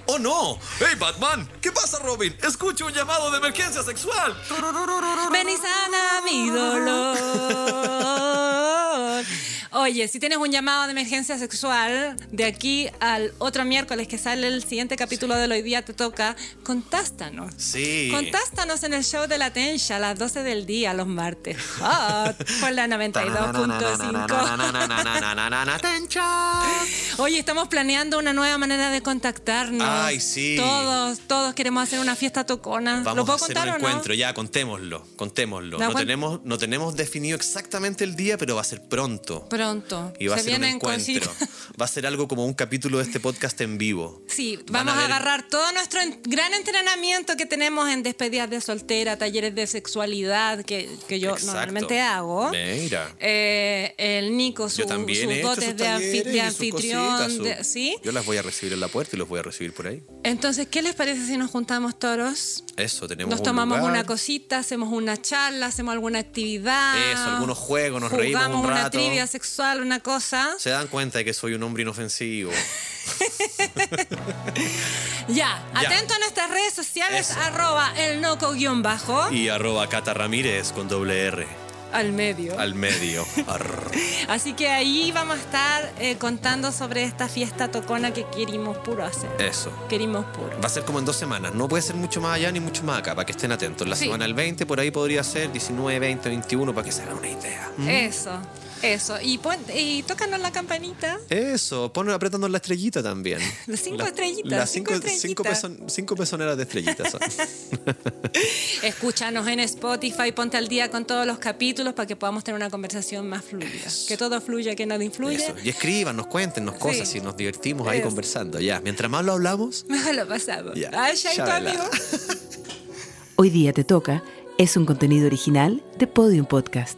¡Oh no! ¡Hey, Batman! ¿Qué pasa, Robin? Escucho un llamado de emergencia sexual. Ven y sana mi dolor. Oye, si tienes un llamado de emergencia sexual, de aquí al otro miércoles que sale el siguiente capítulo de Hoy Día Te Toca, contástanos. Sí. Contástanos en el show de la Tencha a las 12 del día, los martes. Hot, por la 92.5. Oye, estamos planeando una nueva manera de contactarnos. Ay, sí. Todos, todos queremos hacer una fiesta tocona. Vamos ¿Lo a puedo hacer contar un o no? encuentro, ya, contémoslo, contémoslo. No tenemos, no tenemos definido exactamente el día, pero va a ser pronto. Pronto. Y va a Se ser un encuentro. Va a ser algo como un capítulo de este podcast en vivo. Sí, Van vamos a a, ver- agarrar todo nuestro gran entrenamiento que tenemos en despedidas de soltera, talleres de sexualidad que, que yo Exacto. normalmente hago. Mira. Eh, el Nico, su- Yo también sus dotes sus de, anfi- de anfitrión. cositas, su- de- ¿Sí? Yo las voy a recibir en la puerta y los voy a recibir por ahí. Entonces, ¿qué les parece si nos juntamos toros? Eso, tenemos Nos un tomamos lugar. una cosita, hacemos una charla, hacemos alguna actividad. Eso, algunos juegos, nos reímos un una rato. trivia sexual, una cosa. Se dan cuenta de que soy un hombre inofensivo. Ya, Ya. atento a nuestras redes sociales, Eso. arroba el noco guion bajo, Y arroba Cata Ramírez con doble R al medio. al medio. Arr. Así que ahí vamos a estar eh, contando sobre esta fiesta tocona que querimos puro hacer. Eso. Querimos puro. Va a ser como en dos semanas. No puede ser mucho más allá ni mucho más acá, para que estén atentos. La Sí. semana del 20, por ahí podría ser 19, 20, 21, para que se hagan una idea. ¿Mm? Eso, eso. Y, pon- y tócanos la campanita. Eso, pon apretando la estrellita también. Las cinco La- estrellitas, Las cinco cinco, cinco, estrellitas. peson- cinco pezoneras de estrellitas son. Escúchanos en Spotify, ponte al día con todos los capítulos para que podamos tener una conversación más fluida. Que todo fluya, que nada influya. Eso. Y escríbanos, cuéntenos cosas Sí. y nos divertimos ahí Eso. conversando. Ya, mientras más lo hablamos, Mejor lo pasamos. Ya. Ay, ya, y tu Chabela. amigo. Hoy día te toca es un contenido original de Podium Podcast.